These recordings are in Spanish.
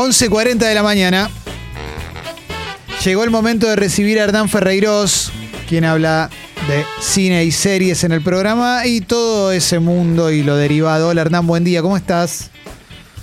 11.40 de la mañana. Llegó el momento de recibir a Hernán Ferreiros, quien habla de cine y series en el programa y todo ese mundo y lo derivado. Hola Hernán, buen día, ¿cómo estás?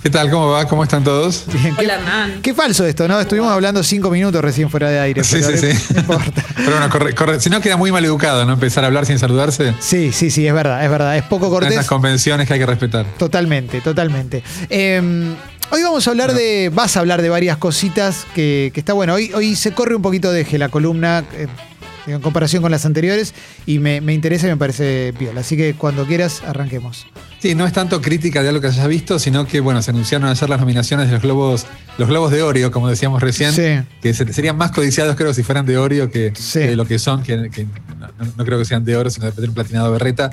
¿Qué tal? ¿Cómo va? ¿Cómo están todos? Bien, qué, Hola, Hernán. qué falso esto, ¿no? Estuvimos hablando cinco minutos recién fuera de aire. Sí, pero sí, sí. No importa. Pero bueno, corre, corre- si no queda muy mal educado, ¿no? Empezar a hablar sin saludarse. Sí, sí, sí, es verdad, es verdad. Es poco Son cortés. Esas convenciones que hay que respetar. Totalmente, totalmente. Eh, hoy vamos a hablar de. Vas a hablar de varias cositas que, que está bueno. Hoy, hoy se corre un poquito de eje la columna eh, en comparación con las anteriores y me, me interesa y me parece piola. Así que cuando quieras, arranquemos. Sí, no es tanto crítica de algo que hayas visto, sino que, bueno, se anunciaron ayer las nominaciones de los globos, los globos de Oreo, como decíamos recién, Sí. que se- serían más codiciados, creo, si fueran de Oreo que, Sí. que lo que son, que, que no, no- no creo que sean de oro, sino de un platinado berreta,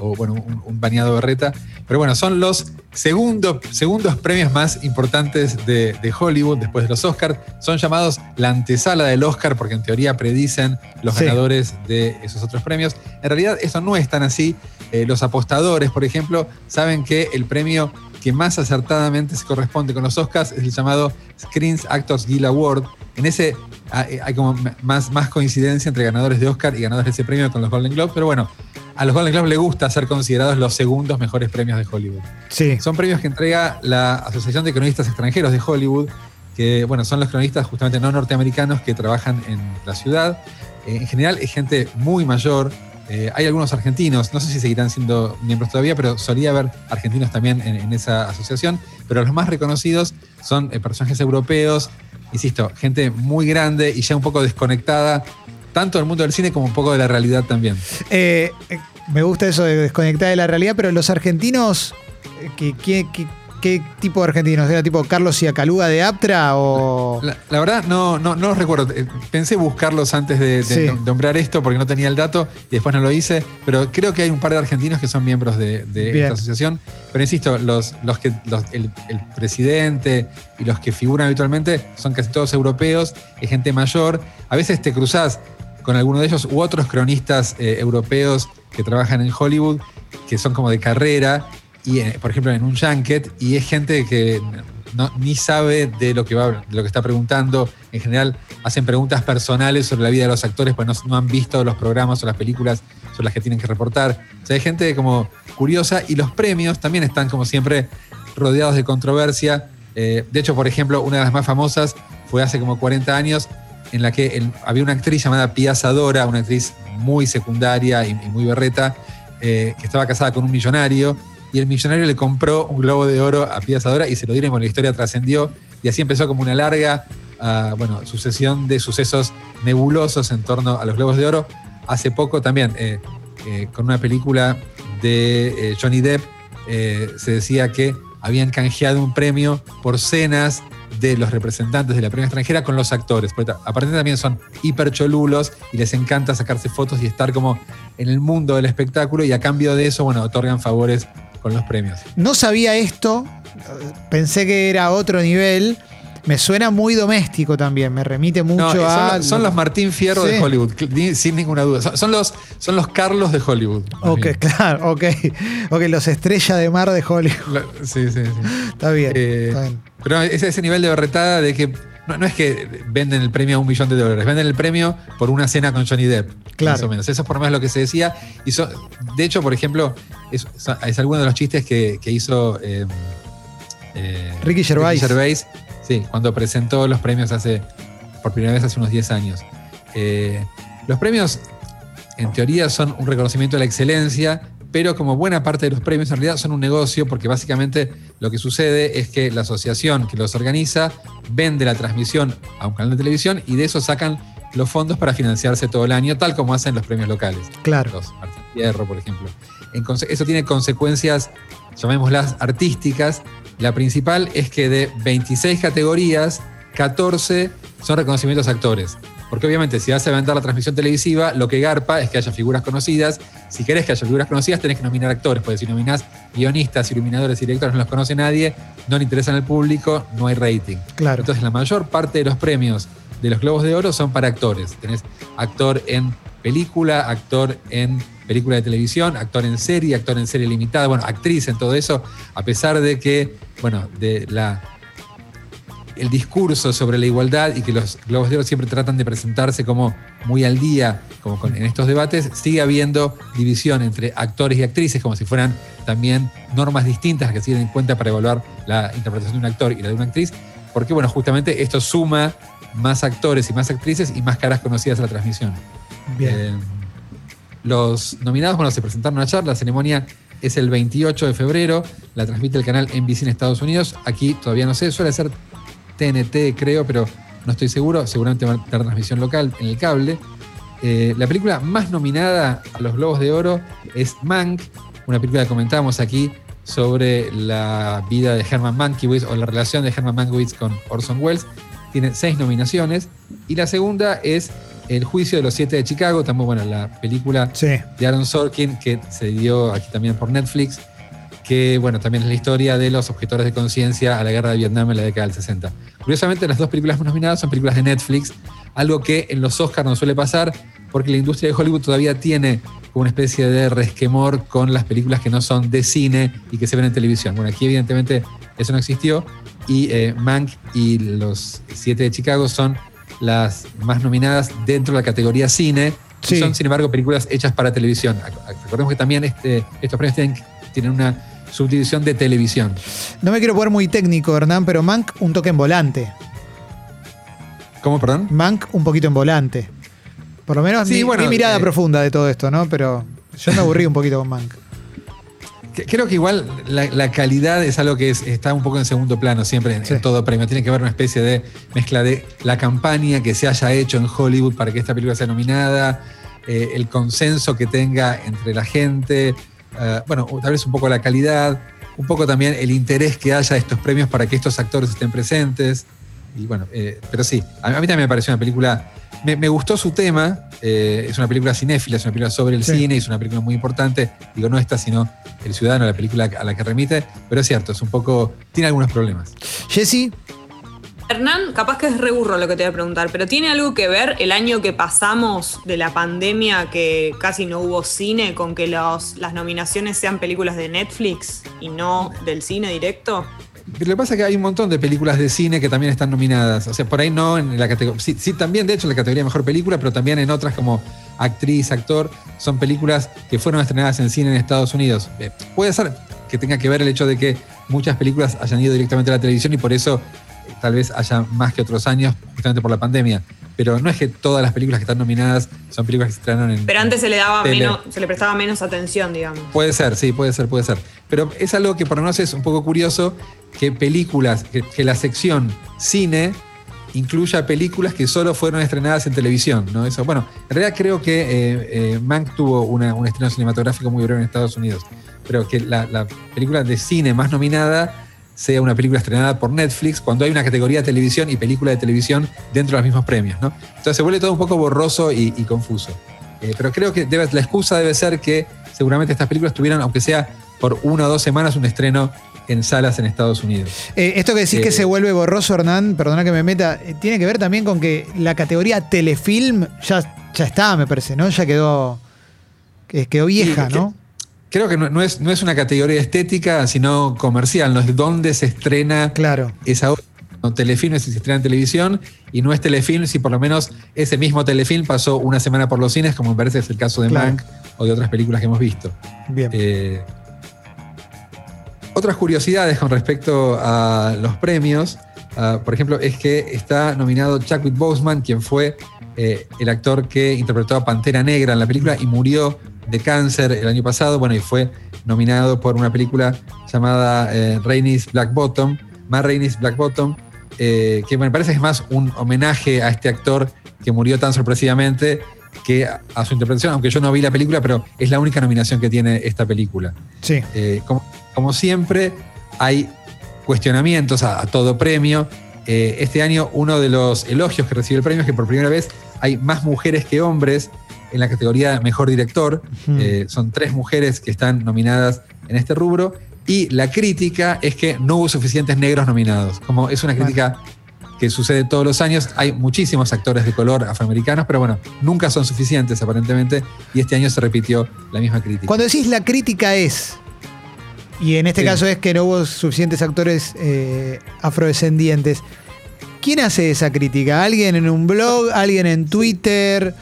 o bueno, un, un bañado berreta. Pero bueno, son los segundo, segundos premios más importantes de, de Hollywood después de los Oscars. Son llamados la antesala del Oscar, porque en teoría predicen los Sí. ganadores de esos otros premios. En realidad, eso no es tan así. Eh, los apostadores, por ejemplo, saben que el premio que más acertadamente se corresponde con los Oscars es el llamado Screens Actors Guild Award. En ese ah, eh, hay como más, más coincidencia entre ganadores de Oscar y ganadores de ese premio con los Golden Globes, pero bueno, a los Golden Globes les gusta ser considerados los segundos mejores premios de Hollywood. Sí. Son premios que entrega la Asociación de Cronistas Extranjeros de Hollywood, que bueno, son los cronistas justamente no norteamericanos que trabajan en la ciudad. Eh, en general es gente muy mayor. Eh, hay algunos argentinos, no sé si seguirán siendo miembros todavía, pero solía haber argentinos también en, esa asociación. Pero los más reconocidos son eh, personajes europeos, insisto, gente muy grande y ya un poco desconectada, tanto del mundo del cine como un poco de la realidad también. Eh, me gusta eso de desconectar de la realidad, pero los argentinos, eh, ¿qué, qué, qué- qué tipo de argentinos? ¿Era tipo Carlos Iacaluga de Aptra o.? La, la verdad, no, no, no los recuerdo. Eh, Pensé buscarlos antes de, de Sí. nombrar esto porque no tenía el dato y después no lo hice, pero creo que hay un par de argentinos que son miembros de, de esta asociación. Pero insisto, los, los que, los- el, el presidente y los que figuran habitualmente son casi todos europeos, es gente mayor. A veces te cruzás con alguno de ellos u otros cronistas eh, europeos que trabajan en Hollywood, que son como de carrera, y eh, por ejemplo en un junket, y es gente que no- ni sabe de lo, que va, de lo que está preguntando. En general hacen preguntas personales sobre la vida de los actores, pues no, han visto los programas o las películas sobre las que tienen que reportar. O sea, hay gente como curiosa y los premios también están como siempre rodeados de controversia. Eh, de hecho, por ejemplo, una de las más famosas fue hace como 40 años, en la que había una actriz llamada Pia Zadora, una actriz muy secundaria y, y muy berreta, eh, que estaba casada con un millonario, y el millonario le compró un globo de oro a Pia Zadora y se lo dieron y bueno, la historia trascendió, y así empezó como una larga ah, bueno, sucesión de sucesos nebulosos en torno a los globos de oro. Hace poco también, eh, eh, con una película de eh, Johnny Depp, se decía que habían canjeado un premio por cenas de los representantes de la premia extranjera con los actores. Porque aparte también son hipercholulos y les encanta sacarse fotos y estar como en el mundo del espectáculo y a cambio de eso, bueno, otorgan favores con los premios. No sabía esto, pensé que era otro nivel. Me suena muy doméstico también, me remite mucho No, a. los- son los Martín Fierro Sí. de Hollywood, sin ninguna duda. Son, son los, son los Carlos de Hollywood. Ok, bien. claro, ok. Ok, los estrellas de mar de Hollywood. La- sí, sí, sí. Está bien. Eh, está bien. Pero es ese nivel de berretada de que no, no es que venden el premio a un millón de dólares, venden el premio por una cena con Johnny Depp. Claro. Más o menos. Eso es por menos lo que se decía. Y so- de hecho, por ejemplo, es, es alguno de los chistes que, que hizo eh, eh, Ricky Gervais. Gervais, sí, cuando presentó los premios hace por primera vez hace unos 10 años. Eh, los premios, en teoría, son un reconocimiento de la excelencia, pero como buena parte de los premios en realidad son un negocio porque básicamente lo que sucede es que la asociación que los organiza vende la transmisión a un canal de televisión y de eso sacan los fondos para financiarse todo el año, tal como hacen los premios locales. Claro. Los Martín Fierro, por ejemplo. Eso tiene consecuencias, llamémoslas artísticas, La principal es que de 26 categorías, 14 son reconocimientos a actores. Porque obviamente si vas a levantar la transmisión televisiva, lo que garpa es que haya figuras conocidas. Si querés que haya figuras conocidas, tenés que nominar actores, porque si nominás guionistas, iluminadores y directores, no los conoce nadie, no le interesan al público, no hay rating. Claro. Entonces la mayor parte de los premios de los Globos de Oro son para actores. Tenés actor en película, actor en película de televisión, actor en serie, actor en serie limitada, bueno, actriz en todo eso, a pesar de que, bueno, de la el discurso sobre la igualdad y que los Globos de Oro siempre tratan de presentarse como muy al día, como con- en estos debates, sigue habiendo división entre actores y actrices, como si fueran también normas distintas que se tienen en cuenta para evaluar la interpretación de un actor y la de una actriz, porque bueno, justamente esto suma más actores y más actrices y más caras conocidas a la transmisión. Bien. Eh, los nominados, bueno, se presentaron a la charla. La ceremonia es el 28 de febrero. La transmite el canal NBC en Estados Unidos. Aquí todavía no sé, suele ser TNT, creo, pero no estoy seguro. Seguramente va a tener transmisión local en el cable. Eh, la película más nominada a los Globos de Oro es Mank, una película que comentábamos aquí sobre la vida de Herman Mankiewicz o la relación de Herman Mankiewicz con Orson Welles. Tiene seis nominaciones. Y la segunda es El juicio de los siete de Chicago, también, bueno, la película Sí. de Aaron Sorkin, que se dio aquí también por Netflix, que bueno, también es la historia de los objetores de conciencia a la guerra de Vietnam en la década del 60. Curiosamente, las dos películas más nominadas son películas de Netflix, algo que en los Oscars no suele pasar, porque la industria de Hollywood todavía tiene como una especie de resquemor con las películas que no son de cine y que se ven en televisión. Bueno, aquí evidentemente eso no existió, y eh, Mank y los siete de Chicago son las más nominadas dentro de la categoría cine, Sí. son, sin embargo, películas hechas para televisión. Recordemos que también este- estos premios tienen, tienen una subdivisión de televisión. No me quiero poner muy técnico, Hernán, pero Mank un toque en volante. ¿Cómo, perdón? Mank un poquito en volante. Por lo menos Sí, mi, bueno, mi mirada eh, profunda de todo esto, ¿no? Pero yo me aburrí un poquito con Mank. Creo que igual la, la calidad es algo que es- está un poco en segundo plano siempre en, Sí. en todo premio. Tiene que haber una especie de mezcla de la campaña que se haya hecho en Hollywood para que esta película sea nominada, eh, el consenso que tenga entre la gente, eh, bueno, tal vez un poco la calidad, un poco también el interés que haya de estos premios para que estos actores estén presentes. Y bueno, eh, pero sí, a, a mí también me pareció una película. Me, me gustó su tema, eh, es una película cinéfila, es una película sobre el Sí. cine, es una película muy importante. Digo, no esta, sino El Ciudadano, la película a la que remite, pero es cierto, es un poco. tiene algunos problemas. Jesse, Hernán, capaz que es re burro lo que te voy a preguntar, pero ¿tiene algo que ver el año que pasamos de la pandemia que casi no hubo cine con que las nominaciones sean películas de Netflix y no del cine directo? Lo que pasa es que hay un montón de películas de cine que también están nominadas. O sea, por ahí no en la categoría. Sí, sí, también, de hecho, en la categoría Mejor Película, pero también en otras como actriz, actor. Son películas que fueron estrenadas en cine en Estados Unidos. Eh, puede ser que tenga que ver el hecho de que muchas películas hayan ido directamente a la televisión y por eso tal vez haya más que otros años, justamente por la pandemia. Pero no es que todas las películas que están nominadas son películas que se estrenaron en. Pero antes se le daba Tele. menos, se le prestaba menos atención, digamos. Puede ser, sí, puede ser, puede ser. Pero es algo que por lo menos es un poco curioso que películas, que, que la sección cine incluya películas que solo fueron estrenadas en televisión, ¿no? Eso, bueno, en realidad creo que eh, eh, Mank tuvo una- un estreno cinematográfico muy breve en Estados Unidos, pero que la, la película de cine más nominada sea una película estrenada por Netflix cuando hay una categoría de televisión y película de televisión dentro de los mismos premios, ¿no? Entonces se vuelve todo un poco borroso y, y confuso. Eh, pero creo que debe- la excusa debe ser que seguramente estas películas tuvieran, aunque sea por una o dos semanas, un estreno en salas en Estados Unidos. eh, esto que decís Eh, que se vuelve borroso, Hernán, perdona que me meta, eh, tiene que ver también con que la categoría telefilm ya, ya está, me parece, ¿no? Ya quedó, que- quedó vieja, que- ¿no? Creo que no, no es, no es una categoría estética, sino comercial, no es dónde se estrena Claro. esa obra. No, telefilm es si se estrena en televisión y no es telefilm si por lo menos ese mismo telefilm pasó una semana por los cines, como me parece es el caso de Claro. Mank o de otras películas que hemos visto. Bien. Eh, otras curiosidades con respecto a los premios, ah, por ejemplo, es que está nominado Chadwick Boseman, quien fue eh, el actor que interpretó a Pantera Negra en la película y murió de cáncer el año pasado, bueno, y fue nominado por una película llamada eh, Rainey's Black Bottom, más Rainey's Black Bottom, eh, que me parece que es más un homenaje a este actor que murió tan sorpresivamente que a, a su interpretación, aunque yo no vi la película, pero es la única nominación que tiene esta película. Sí. Eh, como, como siempre, hay cuestionamientos a, a todo premio. Eh, este año uno de los elogios que recibió el premio es que por primera vez hay más mujeres que hombres en la categoría Mejor Director. Eh, son tres mujeres que están nominadas en este rubro. Y la crítica es que no hubo suficientes negros nominados. Como es una crítica que sucede todos los años, hay muchísimos actores de color afroamericanos, pero bueno, nunca son suficientes aparentemente. Y este año se repitió la misma crítica. Cuando decís la crítica es, y en este Sí. caso es que no hubo suficientes actores eh, afrodescendientes, ¿quién hace esa crítica? ¿Alguien en un blog? ¿Alguien en Twitter?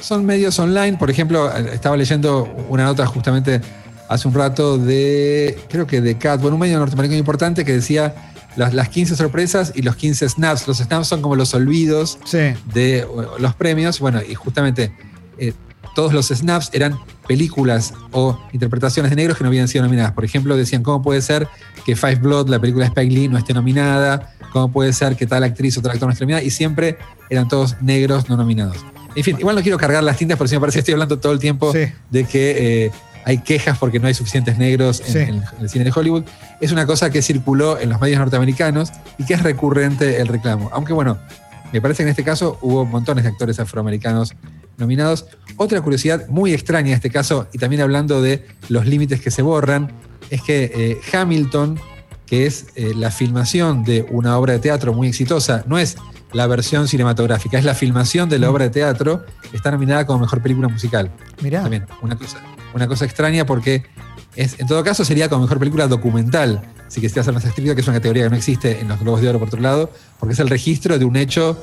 Son medios online, por ejemplo, estaba leyendo una nota justamente hace un rato de, creo que de Cat, bueno, un medio norteamericano importante que decía las, las 15 sorpresas y los 15 snaps. Los snaps son como los olvidos Sí. de los premios. Bueno, y justamente eh, todos los snaps eran películas o interpretaciones de negros que no habían sido nominadas. Por ejemplo, decían, ¿cómo puede ser que Five Blood, la película de Spike Lee, no esté nominada? ¿Cómo puede ser que tal actriz o tal actor no esté nominada? Y siempre eran todos negros no nominados. En fin, igual no quiero cargar las tintas, porque si me parece que estoy hablando todo el tiempo Sí. de que eh, hay quejas porque no hay suficientes negros en, Sí. en el cine de Hollywood. Es una cosa que circuló en los medios norteamericanos y que es recurrente el reclamo. Aunque bueno, me parece que en este caso hubo montones de actores afroamericanos nominados. Otra curiosidad muy extraña en este caso, y también hablando de los límites que se borran, es que eh, Hamilton, que es eh, la filmación de una obra de teatro muy exitosa, no es la versión cinematográfica, es la filmación de la obra de teatro, está nominada como mejor película musical. Mirá. También, una cosa, una cosa extraña porque es, en todo caso sería como mejor película documental, si quisiera ser más estricto, que es una categoría que no existe en los Globos de Oro por otro lado, porque es el registro de un hecho,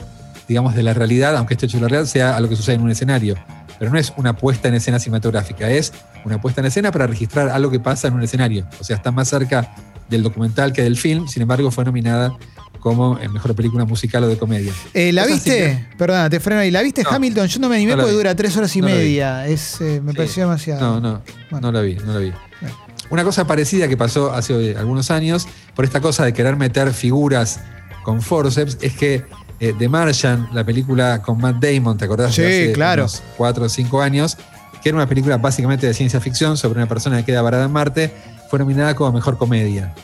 digamos, de la realidad, aunque este hecho de la realidad sea algo que sucede en un escenario. Pero no es una puesta en escena cinematográfica, es una puesta en escena para registrar algo que pasa en un escenario. O sea, está más cerca del documental que del film, sin embargo fue nominada como en mejor película musical o de comedia. Eh, ¿La viste? así Perdona, te freno ahí. ¿La viste No. Hamilton? Yo no me animé No porque vi. dura tres horas y No media. Es, eh, me Sí. pareció demasiado. No, no, Bueno. no la vi, no la vi. Bueno. Una cosa parecida que pasó hace eh, algunos años, por esta cosa de querer meter figuras con forceps, es que eh, The Martian, la película con Matt Damon, ¿te acordás? Sí, de hace claro. unos cuatro o cinco años, que era una película básicamente de ciencia ficción sobre una persona que queda varada en Marte, fue nominada como mejor comedia.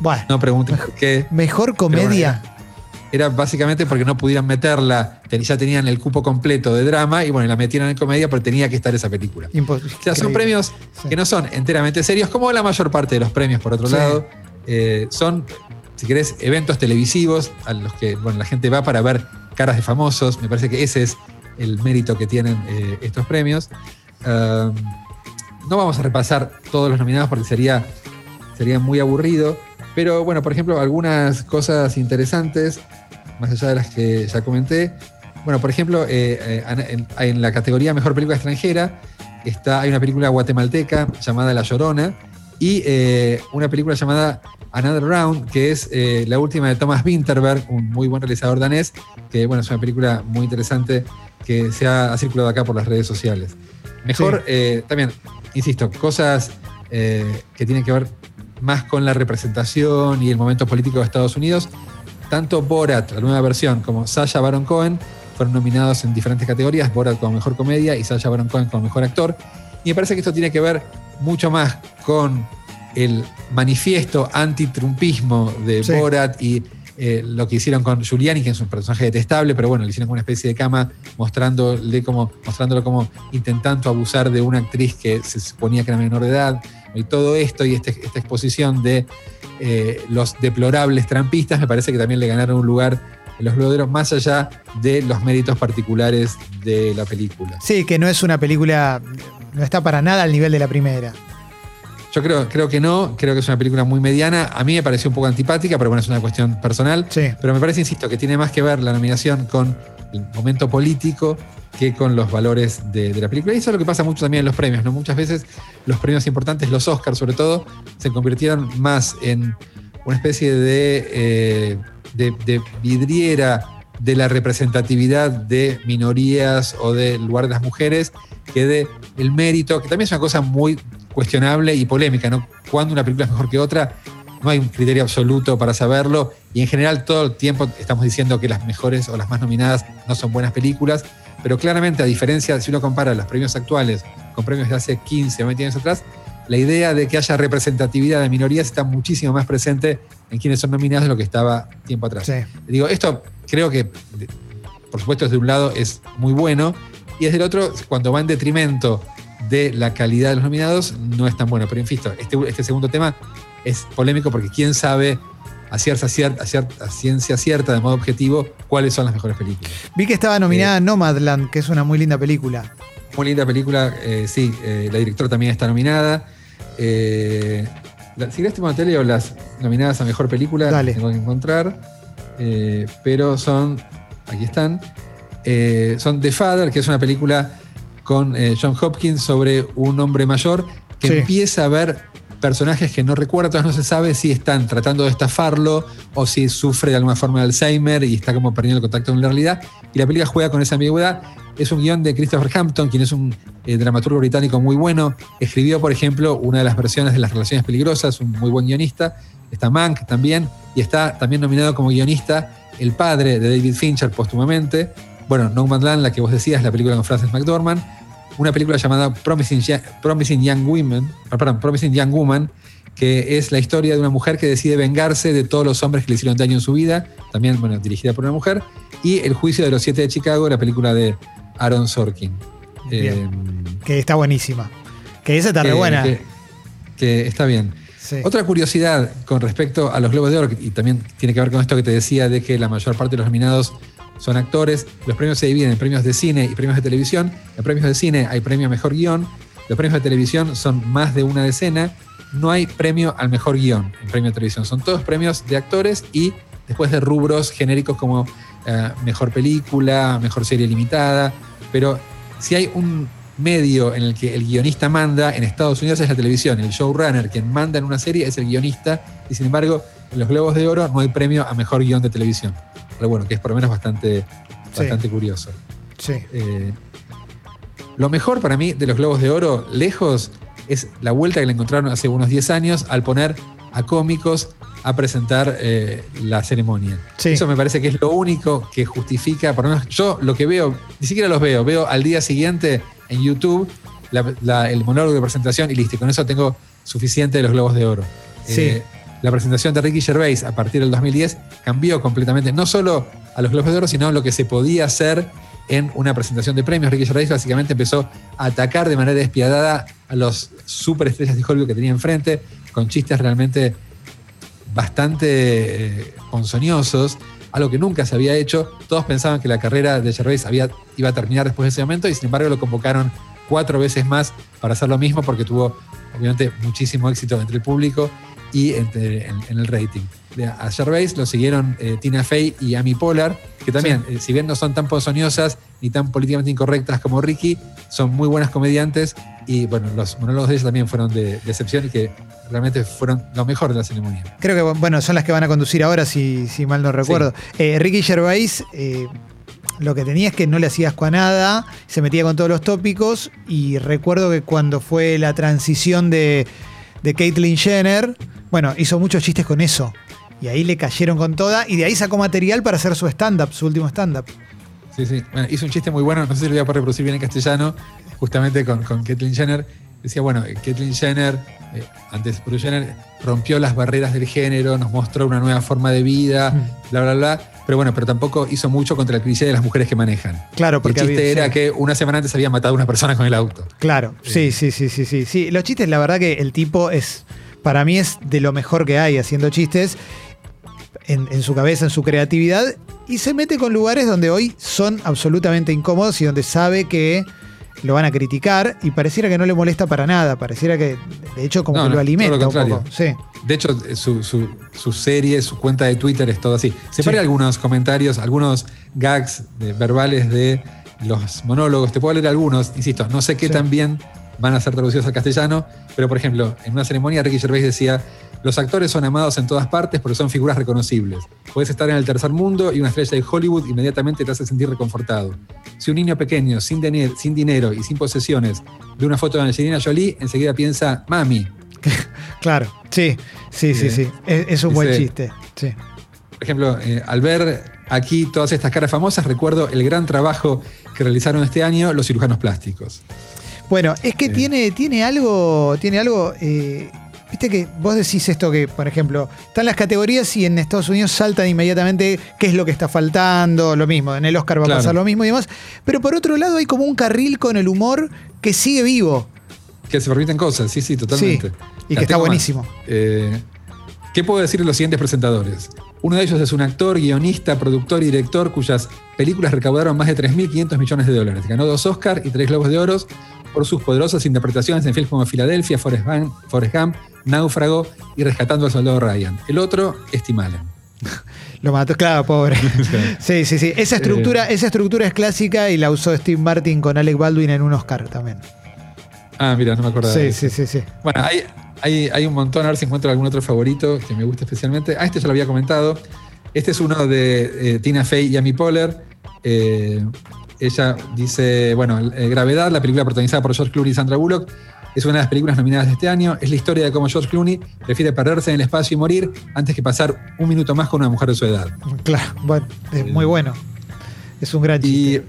Bueno, No pregunten por qué. mejor comedia. Era básicamente porque no pudieran meterla, ya tenían el cupo completo de drama y bueno, la metieron en comedia porque tenía que estar esa película. Impos- O sea, son premios Sí. que no son enteramente serios, como la mayor parte de los premios, por otro Sí. lado. Eh, son, si querés, eventos televisivos a los que bueno, la gente va para ver caras de famosos. Me parece que ese es el mérito que tienen eh, estos premios. Um, no vamos a repasar todos los nominados porque sería, sería muy aburrido. Pero bueno, por ejemplo, algunas cosas interesantes, más allá de las que ya comenté. Bueno, por ejemplo, eh, eh, en, en la categoría Mejor Película Extranjera está, hay una película guatemalteca llamada La Llorona y eh, una película llamada Another Round, que es eh, la última de Thomas Winterberg, un muy buen realizador danés, que bueno, es una película muy interesante que se ha, ha circulado acá por las redes sociales. Mejor, también, insisto, cosas eh, que tienen que ver más con la representación y el momento político de Estados Unidos. Tanto Borat, la nueva versión, como Sasha Baron Cohen fueron nominados en diferentes categorías, Borat como mejor comedia y Sasha Baron Cohen como mejor actor. Y me parece que esto tiene que ver mucho más con el manifiesto antitrumpismo de Sí. Borat y eh, lo que hicieron con Giuliani, que es un personaje detestable, pero bueno, le hicieron una especie de cama mostrándole como, mostrándolo como intentando abusar de una actriz que se suponía que era menor de edad. Y todo esto y este- esta exposición de eh, los deplorables trampistas me parece que también le ganaron un lugar en los gloderos más allá de los méritos particulares de la película. Sí, que no es una película, no está para nada al nivel de la primera. Yo creo, creo que no, creo que es una película muy mediana. A mí me pareció un poco antipática, pero bueno, es una cuestión personal. Sí. Pero me parece, insisto, que tiene más que ver la nominación con el momento político que con los valores de, de la película. Y eso es lo que pasa mucho también en los premios, ¿no? Muchas veces los premios importantes, los Oscars sobre todo, se convirtieron más en una especie de, eh, de, de vidriera de la representatividad de minorías o del lugar de las mujeres que de el mérito, que también es una cosa muy cuestionable y polémica, ¿no? Cuando una película es mejor que otra, no hay un criterio absoluto para saberlo y en general todo el tiempo estamos diciendo que las mejores o las más nominadas no son buenas películas, pero claramente a diferencia, si uno compara los premios actuales con premios de hace 15 o 20 años atrás, la idea de que haya representatividad de minorías está muchísimo más presente en quienes son nominados de lo que estaba tiempo atrás. Sí. Digo, esto creo que, por supuesto, desde un lado es muy bueno, y desde el otro, cuando va en detrimento de la calidad de los nominados, no es tan bueno. Pero insisto, este, este segundo tema es polémico porque quién sabe a cierta, cier- a ciencia cierta, de modo objetivo, cuáles son las mejores películas. Vi que estaba nominada Nomadland, que es una muy linda película. Muy linda película, eh, sí, eh, la directora también está nominada. Eh, la- si querés te te leo las nominadas a mejor película, Dale. tengo que encontrar. Eh, pero son, aquí están, eh, son The Father, que es una película con eh, John Hopkins sobre un hombre mayor que Sí. empieza a ver personajes que no recuerda, todavía no se sabe si están tratando de estafarlo o si sufre de alguna forma de Alzheimer y está como perdiendo el contacto con la realidad. Y la película juega con esa ambigüedad. Es un guion de Christopher Hampton, quien es un eh, dramaturgo británico muy bueno. Escribió, por ejemplo, una de las versiones de Las Relaciones Peligrosas, un muy buen guionista. Está Mank también, y está también nominado como guionista el padre de David Fincher póstumamente. Bueno, No Man's Land, la que vos decías, la película con Frances McDormand. Una película llamada Promising, Young Women, ah, perdón, Promising Young Woman, que es la historia de una mujer que decide vengarse de todos los hombres que le hicieron daño en su vida, también bueno, dirigida por una mujer, y El juicio de los siete de Chicago, la película de Aaron Sorkin. Eh, Que está buenísima. Que esa está re que- buena. Que, que está bien. Sí. Otra curiosidad con respecto a los Globos de Oro, y también tiene que ver con esto que te decía de que la mayor parte de los nominados son actores. Los premios se dividen en premios de cine y premios de televisión. En premios de cine hay premio mejor guion. Los premios de televisión son más de una decena. No hay premio al mejor guion en premio de televisión. Son todos premios de actores y después de rubros genéricos como eh, mejor película, mejor serie limitada. Pero si hay un medio en el que el guionista manda en Estados Unidos es la televisión. El showrunner, quien manda en una serie, es el guionista. Y sin embargo, en los Globos de Oro no hay premio a mejor guion de televisión. Pero bueno, que es por lo menos bastante, Sí. bastante curioso. Sí. Eh, lo mejor para mí de los Globos de Oro, lejos, es la vuelta que le encontraron hace unos 10 años al poner a cómicos a presentar eh, la ceremonia. Sí. Eso me parece que es lo único que justifica, por lo menos yo lo que veo, ni siquiera los veo, veo al día siguiente en YouTube la- la- el monólogo de presentación y listo, con eso tengo suficiente de los Globos de Oro. Sí. Eh, la presentación de Ricky Gervais a partir del 2010 cambió completamente, no solo a los Globos de Oro, sino lo que se podía hacer en una presentación de premios. Ricky Gervais básicamente empezó a atacar de manera despiadada a los superestrellas de Hollywood que tenía enfrente, con chistes realmente bastante eh, ponzoñosos, algo que nunca se había hecho. Todos pensaban que la carrera de Gervais iba a terminar después de ese momento y sin embargo lo convocaron cuatro veces más para hacer lo mismo porque tuvo obviamente muchísimo éxito entre el público y entre- en, en el rating. A Gervais lo siguieron eh, Tina Fey y Amy Poehler, que también, eh, si bien no son tan ponzoñosas ni tan políticamente incorrectas como Ricky, son muy buenas comediantes y bueno, los monólogos de ellos también fueron de, de excepción y que realmente fueron lo mejor de la ceremonia. Creo que, bueno, son las que van a conducir ahora, si, si mal no recuerdo. Eh, Ricky Gervais, lo que tenía es que no le hacía asco a nada, se metía con todos los tópicos, y recuerdo que cuando fue la transición de, de Caitlyn Jenner, bueno, hizo muchos chistes con eso. Y ahí le cayeron con toda, y de ahí sacó material para hacer su stand-up, su último stand-up. Sí, sí. Bueno, hizo un chiste muy bueno, no sé si lo voy a reproducir bien en castellano, justamente con, con Caitlyn Jenner. Decía, bueno, Caitlyn Jenner, eh, antes Bruce Jenner, rompió las barreras del género, nos mostró una nueva forma de vida, Mm. bla, bla, bla. Pero bueno, pero tampoco hizo mucho contra el cliché de las mujeres que manejan. Claro, el porque chiste había- era sí. que una semana antes había matado a una persona con el auto. Claro, sí, sí, sí, sí, sí, sí. Los chistes, la verdad que el tipo es, para mí es de lo mejor que hay haciendo chistes en, en su cabeza, en su creatividad, y se mete con lugares donde hoy son absolutamente incómodos y donde sabe que lo van a criticar y pareciera que no le molesta para nada, pareciera que de hecho como No, que no, lo alimenta lo un poco. Sí, De hecho, su, su- su serie, su cuenta de Twitter es todo así. Separé Sí. algunos comentarios, algunos gags de- verbales de los monólogos. Te puedo leer algunos, insisto, no sé qué Sí. tan bien van a ser traducidos al castellano, pero por ejemplo, en una ceremonia Ricky Gervais decía, los actores son amados en todas partes porque son figuras reconocibles. Puedes estar en el tercer mundo y una estrella de Hollywood inmediatamente te hace sentir reconfortado. Si un niño pequeño, sin, sin dinero y sin posesiones, ve una foto de Angelina Jolie, enseguida piensa, mami, claro, sí, sí, sí, Sí. sí. Es, es un buen chiste. Sí. Por ejemplo, eh, al ver aquí todas estas caras famosas, recuerdo el gran trabajo que realizaron este año los cirujanos plásticos. Bueno, es que tiene, tiene algo, tiene algo. eh, Viste que vos decís esto que, por ejemplo, están las categorías y en Estados Unidos saltan inmediatamente qué es lo que está faltando, lo mismo, en el Oscar va Claro. a pasar lo mismo y demás. Pero por otro lado hay como un carril con el humor que sigue vivo. Que se permiten cosas, sí, sí, totalmente. Sí, y que está buenísimo. Eh, ¿Qué puedo decir de los siguientes presentadores? Uno de ellos es un actor, guionista, productor y director cuyas películas recaudaron más de 3.500 millones de dólares. Ganó dos Oscars y tres Globos de Oro por sus poderosas interpretaciones en filmes como Filadelfia, Forrest Gump, Forrest Gump, Náufrago y Rescatando al Soldado Ryan. El otro es Tim Allen. Lo mató, claro, pobre. Sí, sí, sí. Esa estructura, Eh. esa estructura es clásica y la usó Steve Martin con Alec Baldwin en un Oscar también. Ah, mira, no me acordaba. de Sí, eso. sí, sí, sí. Bueno, hay, hay, hay un montón, a ver si encuentro algún otro favorito que me guste especialmente. Ah, este ya lo había comentado. Este es uno de eh, Tina Fey y Amy Poehler. Eh, ella dice, bueno, eh, Gravedad, la película protagonizada por George Clooney y Sandra Bullock, es una de las películas nominadas de este año. Es la historia de cómo George Clooney prefiere perderse en el espacio y morir antes que pasar un minuto más con una mujer de su edad. Claro, bueno, es muy bueno. Es un gran Y, chiste.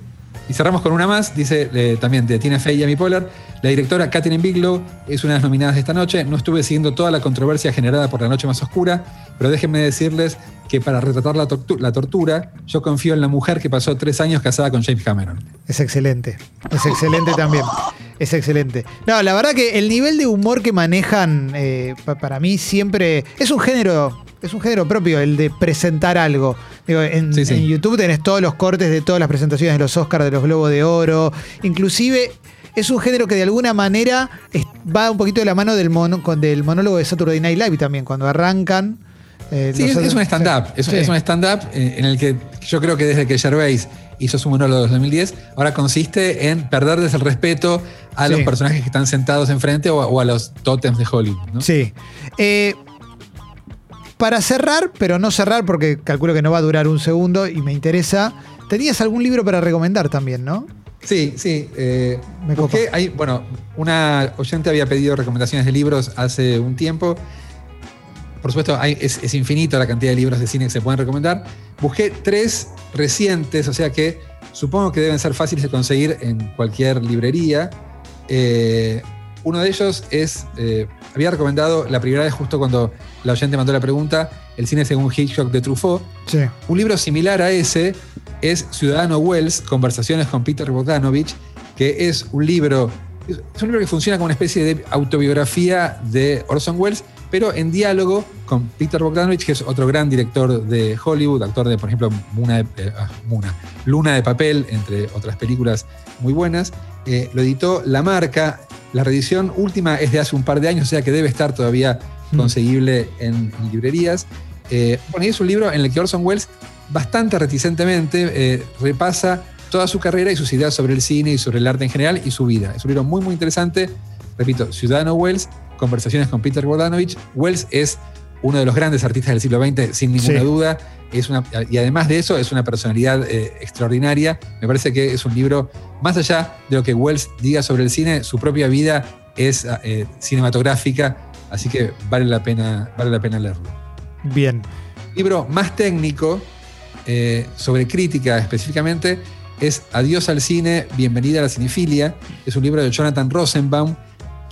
y cerramos con una más, dice eh, también de Tina Fey y Amy Poehler. La directora Catherine Bigelow es una de las nominadas de esta noche. No estuve siguiendo toda la controversia generada por La Noche Más Oscura, pero déjenme decirles que para retratar la, tortu- la tortura, yo confío en la mujer que pasó tres años casada con James Cameron. Es excelente. Es excelente también. Es excelente. No, la verdad que el nivel de humor que manejan, eh, pa- para mí siempre. Es un género. Es un género propio, el de presentar algo. Digo, en, Sí, sí. en YouTube tenés todos los cortes de todas las presentaciones de los Oscars, de los Globos de Oro. Inclusive es un género que de alguna manera va un poquito de la mano del, mono- del monólogo de Saturday Night Live también, cuando arrancan. eh, Sí, es, un stand-up. Es, Sí. es un stand-up eh, en el que yo creo que desde que Gervais hizo su monólogo de 2010, ahora consiste en perderles el respeto a los personajes que están sentados enfrente o, a- o a los tótems de Hollywood. ¿no? Sí. Eh, para cerrar, pero no cerrar porque calculo que no va a durar un segundo y me interesa, tenías algún libro para recomendar también, ¿no? Sí, sí. eh, Me busqué, hay, bueno, una oyente había pedido recomendaciones de libros hace un tiempo. Por supuesto, hay- es, es infinito la cantidad de libros de cine que se pueden recomendar. Busqué tres recientes, o sea que supongo que deben ser fáciles de conseguir en cualquier librería. Eh, uno de ellos es, eh, había recomendado la primera vez justo cuando la oyente mandó la pregunta, El cine según Hitchcock de Truffaut. Sí. Un libro similar a ese es Ciudadano Wells, Conversaciones con Peter Bogdanovich, que es un libro, es un libro que funciona como una especie de autobiografía de Orson Welles, pero en diálogo con Peter Bogdanovich, que es otro gran director de Hollywood, actor de, por ejemplo, Muna de- eh, ah, Muna, Luna de Papel, entre otras películas muy buenas. Eh, lo editó La Marca. La reedición última es de hace un par de años, o sea que debe estar todavía Mm. conseguible en, en librerías. Eh, bueno, y es un libro en el que Orson Welles, bastante reticentemente, eh, repasa toda su carrera y sus ideas sobre el cine y sobre el arte en general y su vida. Es un libro muy, muy interesante. Repito, Ciudadano Wells, Conversaciones con Peter Bogdanovich. Wells es uno de los grandes artistas del siglo XX, sin ninguna Sí. duda. Es una, y además de eso, es una personalidad eh, extraordinaria. Me parece que es un libro, más allá de lo que Wells diga sobre el cine, su propia vida es eh, cinematográfica, así que vale la pena, vale la pena leerlo Bien. libro más técnico, eh, sobre crítica específicamente, es Adiós al cine, bienvenida a la cinefilia. Es un libro de Jonathan Rosenbaum,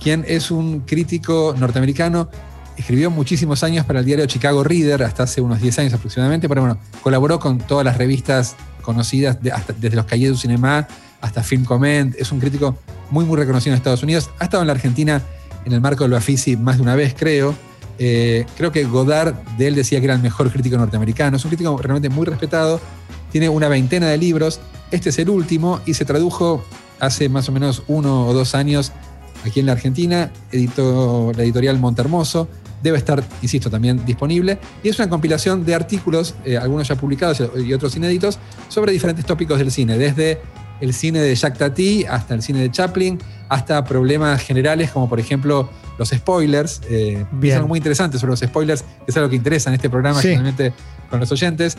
quien es un crítico norteamericano. Escribió muchísimos años para el diario Chicago Reader, hasta hace unos 10 años aproximadamente, pero bueno, colaboró con todas las revistas conocidas, de- hasta- desde los Cahiers du Cinema hasta Film Comment. Es un crítico muy, muy reconocido en Estados Unidos. Ha estado en la Argentina en el marco del Bafisi más de una vez, creo. Eh, creo que Godard de él decía que era el mejor crítico norteamericano. Es un crítico realmente muy respetado. Tiene una veintena de libros. Este es el último y se tradujo hace más o menos uno o dos años aquí en la Argentina. Editó la editorial Montermoso. Debe estar, insisto, también disponible. Y es una compilación de artículos, eh, algunos ya publicados y otros inéditos, sobre diferentes tópicos del cine, desde el cine de Jacques Tati hasta el cine de Chaplin, hasta problemas generales como por ejemplo los spoilers. Eh, Bien. Algo muy interesante sobre los spoilers, que es algo que interesa en este programa Sí. generalmente con los oyentes.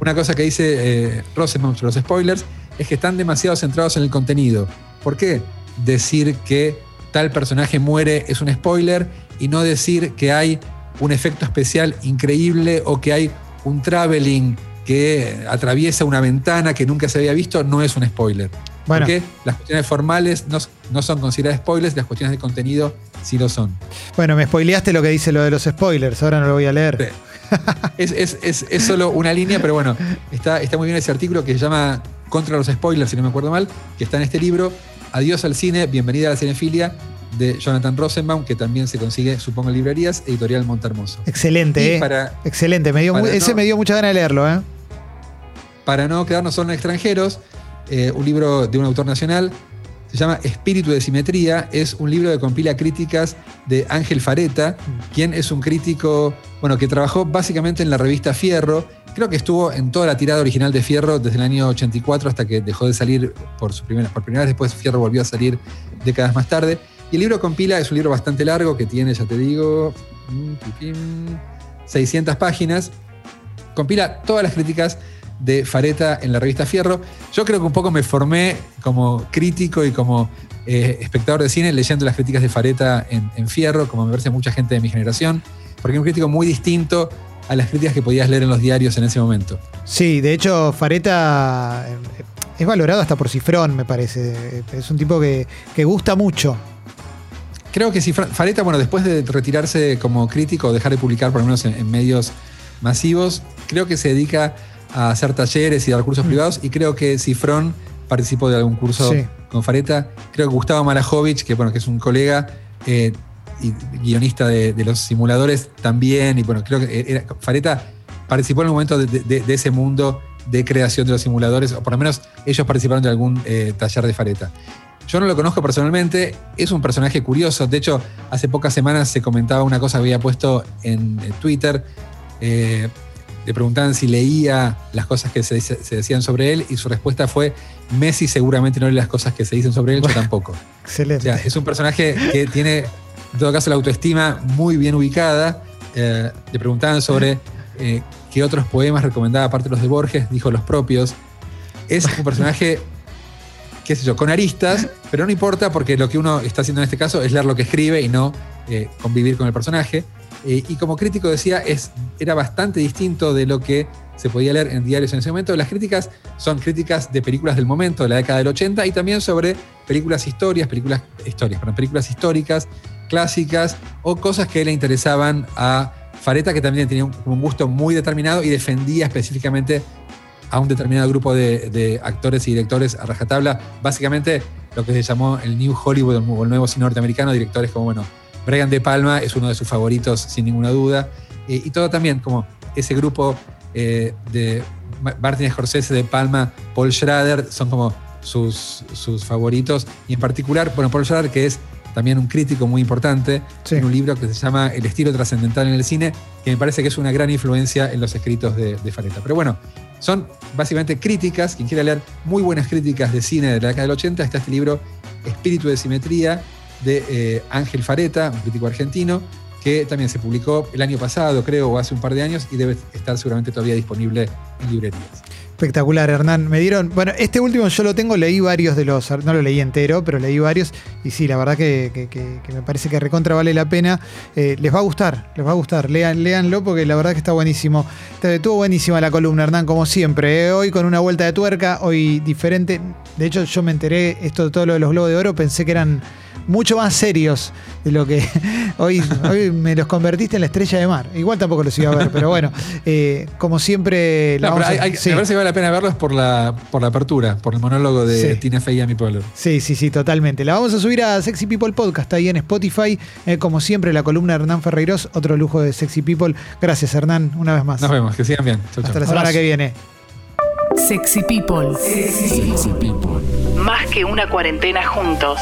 Una cosa que dice eh, Rosenbaum sobre los spoilers es que están demasiado centrados en el contenido. ¿Por qué decir que tal personaje muere es un spoiler y no decir que hay un efecto especial increíble o que hay un traveling que atraviesa una ventana que nunca se había visto? No es un spoiler. Bueno. Porque las cuestiones formales no, no son consideradas spoilers, las cuestiones de contenido sí lo son. Bueno, me spoileaste lo que dice lo de los spoilers, ahora no lo voy a leer. Sí. Es, es- es- es solo una línea, pero bueno, está, está muy bien ese artículo que se llama Contra los spoilers, si no me acuerdo mal, que está en este libro, Adiós al cine, bienvenida a la cinefilia, de Jonathan Rosenbaum, que también se consigue, supongo, en librerías, editorial Montermoso. Excelente, eh. para, Excelente, me dio para mu- ese me dio mucha ganas de leerlo, ¿eh? para no quedarnos solo en extranjeros, eh, un libro de un autor nacional, se llama Espíritu de Simetría, es un libro que compila críticas de Ángel Fareta, quien es un crítico, bueno, que trabajó básicamente en la revista Fierro, creo que estuvo en toda la tirada original de Fierro desde el año 84 hasta que dejó de salir por, su primera, por primera vez, después Fierro volvió a salir décadas más tarde. Y el libro compila, es un libro bastante largo que tiene, ya te digo, mm, pipim, 600 páginas, compila todas las críticas de Fareta en la revista Fierro. Yo creo que un poco me formé como crítico y como eh, espectador de cine leyendo las críticas de Fareta en, Fierro, como me parece mucha gente de mi generación, porque es un crítico muy distinto a las críticas que podías leer en los diarios en ese momento. Sí, de hecho, Fareta eh, es valorado hasta por Cifrón, me parece. Es un tipo que gusta mucho. Creo que si Fareta, bueno, después de retirarse como crítico, dejar de publicar por lo menos en, en medios masivos, creo que se dedica a hacer talleres y dar cursos privados y creo que Cifrón participó de algún curso Sí. con Fareta. Creo que Gustavo Malajovic, que bueno, que es un colega eh, y guionista de, de los simuladores también, y bueno, creo que era- Fareta participó en el momento de, de- de ese mundo de creación de los simuladores, o por lo menos ellos participaron de algún eh, taller de Fareta. Yo no lo conozco personalmente, es un personaje curioso. De hecho, hace pocas semanas se comentaba una cosa que había puesto en Twitter. eh, le preguntaban si leía las cosas que se, decían sobre él y su respuesta fue, Messi seguramente no lee las cosas que se dicen sobre él, yo tampoco. O Excelente. sea, es un personaje que tiene, en todo caso, la autoestima muy bien ubicada. Eh, le preguntaban sobre eh, qué otros poemas recomendaba, aparte de los de Borges, dijo los propios. Es un personaje, qué sé yo, con aristas, pero no importa porque lo que uno está haciendo en este caso es leer lo que escribe y no eh, convivir con el personaje. Eh, y como crítico decía, es, era bastante distinto de lo que se podía leer en diarios en ese momento. Las críticas son críticas de películas del momento, de la década del 80, y también sobre películas historias, películas, historias, perdón, películas históricas, clásicas, o cosas que le interesaban a Fareta, que también tenía un, un gusto muy determinado y defendía específicamente a un determinado grupo de, de actores y directores a rajatabla. Básicamente lo que se llamó el New Hollywood o el nuevo cine norteamericano, directores como, bueno, Brian De Palma es uno de sus favoritos sin ninguna duda. Eh, y todo también como ese grupo eh, de Ma- Martin Scorsese, De Palma, Paul Schrader, son como sus, sus favoritos. Y en particular, bueno, Paul Schrader, que es también un crítico muy importante, Sí. en un libro que se llama El estilo trascendental en el cine, que me parece que es una gran influencia en los escritos de, de Fareta. Pero bueno, son básicamente críticas, quien quiera leer muy buenas críticas de cine de la década del 80, está este libro Espíritu de Simetría de eh, Ángel Fareta, un crítico argentino, que también se publicó el año pasado, creo, o hace un par de años, y debe estar seguramente todavía disponible en librerías. Espectacular, Hernán. Me dieron. Bueno, este último yo lo tengo, leí varios de los. No lo leí entero, pero leí varios. Y sí, la verdad que, me parece que recontra vale la pena. Eh, les va a gustar, les va a gustar. Lean, léanlo porque la verdad que está buenísimo. Estuvo buenísima la columna, Hernán, como siempre. ¿eh? Hoy con una vuelta de tuerca, hoy diferente. De hecho, yo me enteré esto de todo lo de los globos de oro, pensé que eran mucho más serios de lo que hoy, hoy me los convertiste en la estrella de mar. Igual tampoco los iba a ver, pero bueno, eh, como siempre. la No, pero a- hay- sí. Me parece que vale la pena verlos por la, por la apertura, por el monólogo de Sí. Tina Fey y Amy Poehler. Sí, sí, sí, totalmente. La vamos a subir a Sexy People Podcast ahí en Spotify. Eh, como siempre, la columna de Hernán Ferreiros, otro lujo de Sexy People. Gracias, Hernán, una vez más. Nos vemos, que sigan bien. Chau, chau. Hasta la semana Abrazo. que viene. Sexy People. Sexy People. Más que una cuarentena juntos.